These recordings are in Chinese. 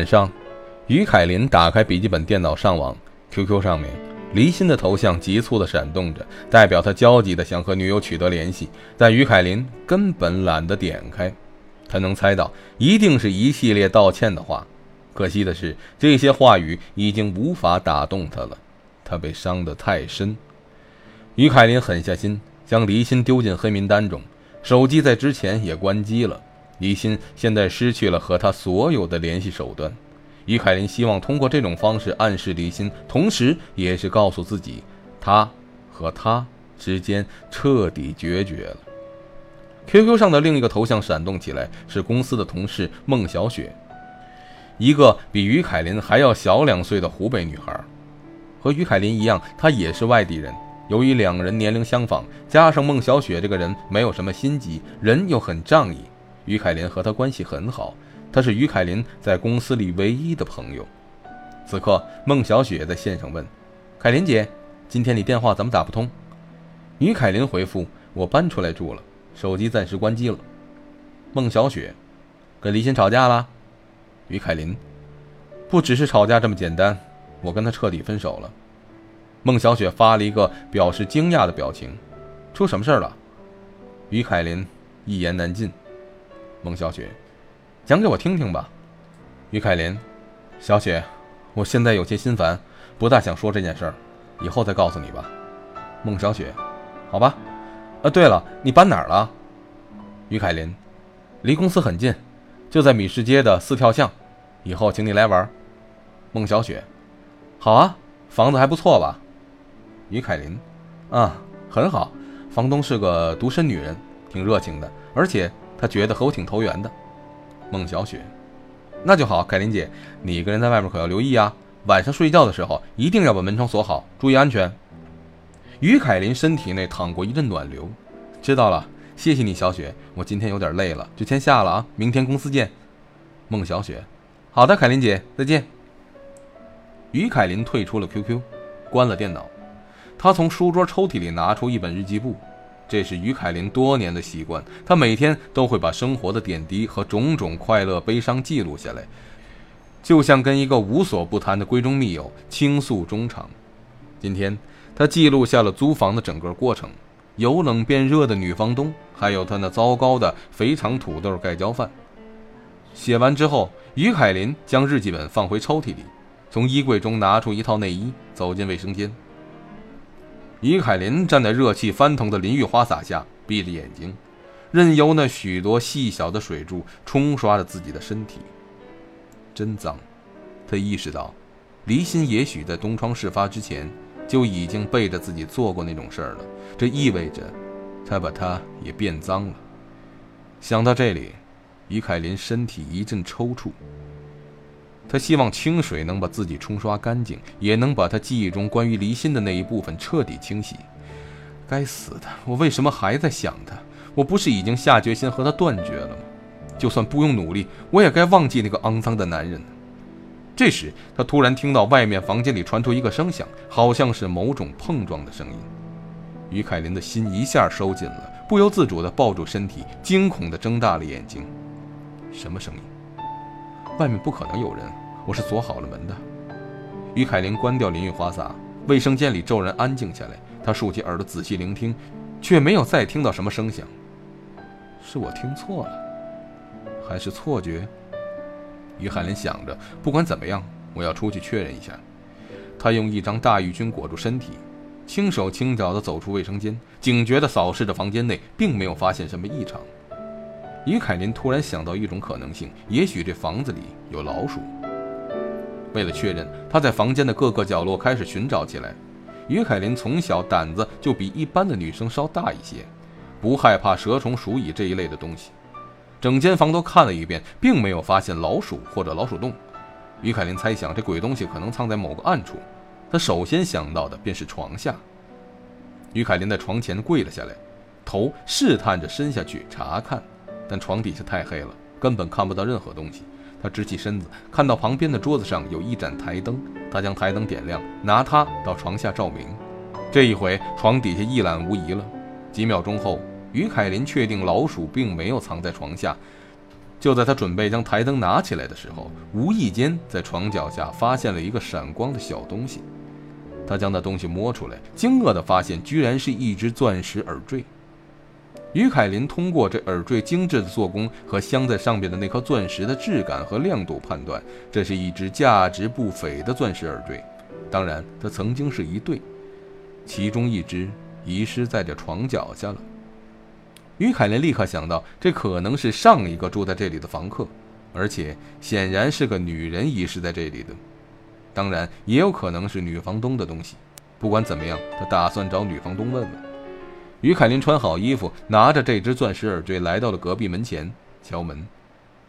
晚上，于凯林打开笔记本电脑上网，QQ 上面离心的头像急促地闪动着，代表他焦急地想和女友取得联系，但于凯林根本懒得点开。他能猜到，一定是一系列道歉的话。可惜的是，这些话语已经无法打动他了，他被伤得太深。于凯林狠下心，将离心丢进黑名单中，手机在之前也关机了。离心现在失去了和他所有的联系手段，于凯林希望通过这种方式暗示离心，同时也是告诉自己，他和他之间彻底决绝了。QQ 上的另一个头像闪动起来，是公司的同事孟小雪，一个比于凯林还要小两岁的湖北女孩，和于凯林一样，她也是外地人。由于两人年龄相仿，加上孟小雪这个人没有什么心机，人又很仗义。于凯林和他关系很好，他是于凯林在公司里唯一的朋友。此刻，孟小雪在线上问：“凯林姐，今天你电话怎么打不通？”于凯林回复：“我搬出来住了，手机暂时关机了。”孟小雪：“跟李欣吵架了？”于凯林：“不只是吵架这么简单，我跟他彻底分手了。”孟小雪发了一个表示惊讶的表情：“出什么事了？”于凯林一言难尽。孟小雪，讲给我听听吧。于凯林，小雪，我现在有些心烦，不大想说这件事儿，以后再告诉你吧。孟小雪，好吧。啊，对了，你搬哪儿了？于凯林，离公司很近，就在米市街的四跳巷，以后请你来玩。孟小雪，好啊，房子还不错吧？于凯林，啊，很好，房东是个独身女人，挺热情的，而且。他觉得和我挺投缘的，孟小雪，那就好。凯琳姐，你一个人在外面可要留意啊，晚上睡觉的时候一定要把门窗锁好，注意安全。于凯琳身体内淌过一阵暖流，知道了，谢谢你，小雪。我今天有点累了，就先下了啊，明天公司见。孟小雪，好的，凯琳姐，再见。于凯琳退出了 QQ，关了电脑，她从书桌抽屉里拿出一本日记簿。这是于凯琳多年的习惯，她每天都会把生活的点滴和种种快乐、悲伤记录下来，就像跟一个无所不谈的闺中密友倾诉衷肠。今天，他记录下了租房的整个过程，由冷变热的女房东，还有他那糟糕的肥肠土豆盖浇饭。写完之后，于凯琳将日记本放回抽屉里，从衣柜中拿出一套内衣，走进卫生间。于凯林站在热气翻腾的淋浴花洒下，闭着眼睛，任由那许多细小的水柱冲刷着自己的身体。真脏！他意识到，离心也许在东窗事发之前就已经背着自己做过那种事儿了。这意味着，他把他也变脏了。想到这里，于凯林身体一阵抽搐。他希望清水能把自己冲刷干净，也能把他记忆中关于离心的那一部分彻底清洗。该死的，我为什么还在想他？我不是已经下决心和他断绝了吗？就算不用努力，我也该忘记那个肮脏的男人。这时，他突然听到外面房间里传出一个声响，好像是某种碰撞的声音。于凯琳的心一下收紧了，不由自主地抱住身体，惊恐地睁大了眼睛。什么声音？外面不可能有人，我是锁好了门的。于凯琳关掉淋浴花洒，卫生间里骤然安静下来。他竖起耳朵仔细聆听，却没有再听到什么声响。是我听错了，还是错觉？于海林想着，不管怎么样，我要出去确认一下。他用一张大浴巾裹住身体，轻手轻脚地走出卫生间，警觉地扫视着房间内，并没有发现什么异常。于凯林突然想到一种可能性，也许这房子里有老鼠。为了确认，他在房间的各个角落开始寻找起来。于凯林从小胆子就比一般的女生稍大一些，不害怕蛇虫鼠蚁这一类的东西。整间房都看了一遍，并没有发现老鼠或者老鼠洞。于凯林猜想，这鬼东西可能藏在某个暗处。他首先想到的便是床下。于凯林在床前跪了下来，头试探着伸下去查看。但床底下太黑了，根本看不到任何东西。他直起身子，看到旁边的桌子上有一盏台灯，他将台灯点亮，拿它到床下照明。这一回，床底下一览无遗了。几秒钟后，于凯林确定老鼠并没有藏在床下，就在他准备将台灯拿起来的时候，无意间在床脚下发现了一个闪光的小东西。他将那东西摸出来，惊愕地发现，居然是一只钻石耳坠。于凯林通过这耳坠精致的做工和镶在上面的那颗钻石的质感和亮度判断，这是一只价值不菲的钻石耳坠。当然，它曾经是一对，其中一只遗失在这床脚下了。于凯林立刻想到，这可能是上一个住在这里的房客，而且显然是个女人遗失在这里的。当然，也有可能是女房东的东西。不管怎么样，他打算找女房东问问。于凯林穿好衣服，拿着这只钻石耳坠来到了隔壁门前，敲门。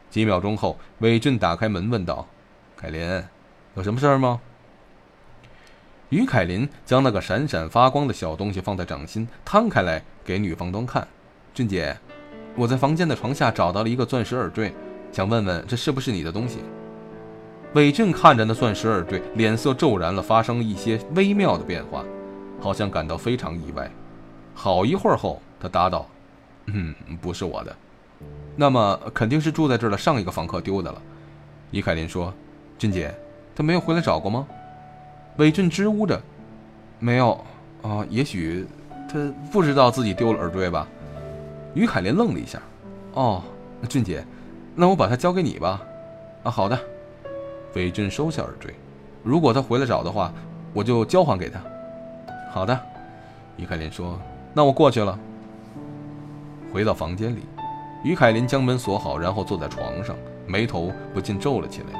几秒钟后，韦俊打开门问道：“凯林，有什么事儿吗？”于凯林将那个闪闪发光的小东西放在掌心，摊开来给女房东看。俊姐，我在房间的床下找到了一个钻石耳坠，想问问这是不是你的东西？韦俊看着那钻石耳坠，脸色骤然了，发生了一些微妙的变化，好像感到非常意外。好一会儿后，他答道：“嗯，不是我的。那么肯定是住在这儿的上一个房客丢的了。”伊凯琳说：“俊姐，他没有回来找过吗？”韦俊支吾着：“没有。啊，也许他不知道自己丢了耳坠吧。”于凯琳愣了一下，“哦，俊姐，那我把它交给你吧。”“啊，好的。”韦俊收下耳坠，“如果他回来找的话，我就交还给他。”“好的。”于凯琳说，“那我过去了。”回到房间里，于凯林将门锁好，然后坐在床上，眉头不禁皱了起来。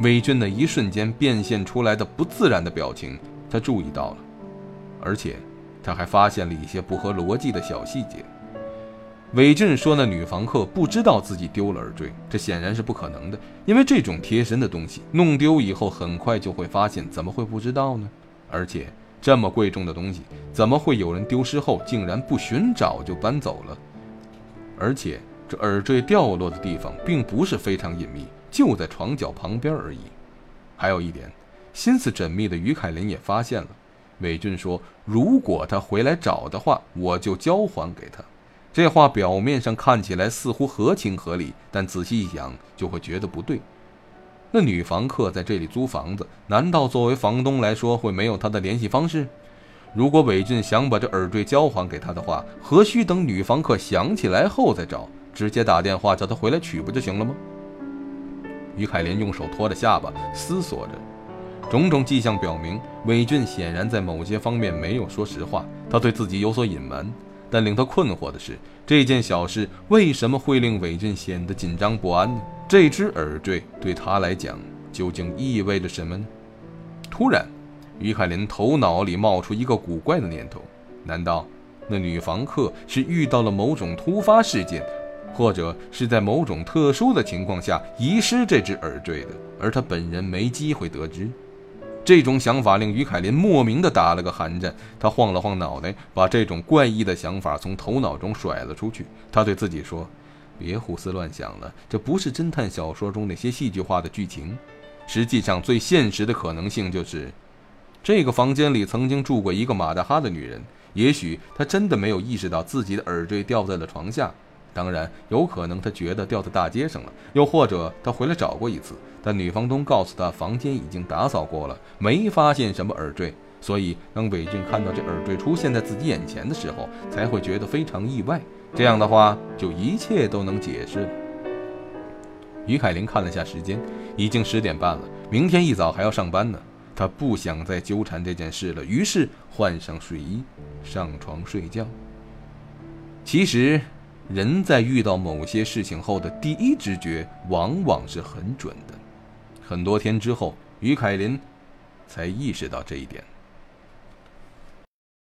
韦俊那一瞬间变现出来的不自然的表情，他注意到了，而且他还发现了一些不合逻辑的小细节。韦俊说：“那女房客不知道自己丢了耳坠，这显然是不可能的，因为这种贴身的东西弄丢以后很快就会发现，怎么会不知道呢？而且这么贵重的东西，怎么会有人丢失后竟然不寻找就搬走了？而且这耳坠掉落的地方并不是非常隐秘，就在床脚旁边而已。还有一点，心思缜密的于凯琳也发现了。韦俊说：如果他回来找的话，我就交还给他。”这话表面上看起来似乎合情合理，但仔细一想就会觉得不对。那女房客在这里租房子，难道作为房东来说会没有她的联系方式？如果韦俊想把这耳坠交还给她的话，何须等女房客想起来后再找，直接打电话叫她回来取不就行了吗？于凯莲用手托着下巴思索着，种种迹象表明，韦俊显然在某些方面没有说实话，他对自己有所隐瞒。但令他困惑的是，这件小事为什么会令韦俊显得紧张不安呢？这只耳坠对他来讲究竟意味着什么呢？突然，于凯林头脑里冒出一个古怪的念头：难道那女房客是遇到了某种突发事件，或者是在某种特殊的情况下遗失这只耳坠的，而他本人没机会得知？这种想法令于凯林莫名的打了个寒战，他晃了晃脑袋，把这种怪异的想法从头脑中甩了出去。他对自己说：“别胡思乱想了，这不是侦探小说中那些戏剧化的剧情。实际上，最现实的可能性就是，这个房间里曾经住过一个马大哈的女人。也许她真的没有意识到自己的耳坠掉在了床下。”当然，有可能她觉得掉在大街上了，又或者她回来找过一次，但女房东告诉她房间已经打扫过了，没发现什么耳坠，所以当韦俊看到这耳坠出现在自己眼前的时候，才会觉得非常意外。这样的话，就一切都能解释了。于凯琳看了下时间，已经十点半了，明天一早还要上班呢，他不想再纠缠这件事了，于是换上睡衣，上床睡觉。其实。人在遇到某些事情后的第一直觉往往是很准的。很多天之后，于凯林才意识到这一点。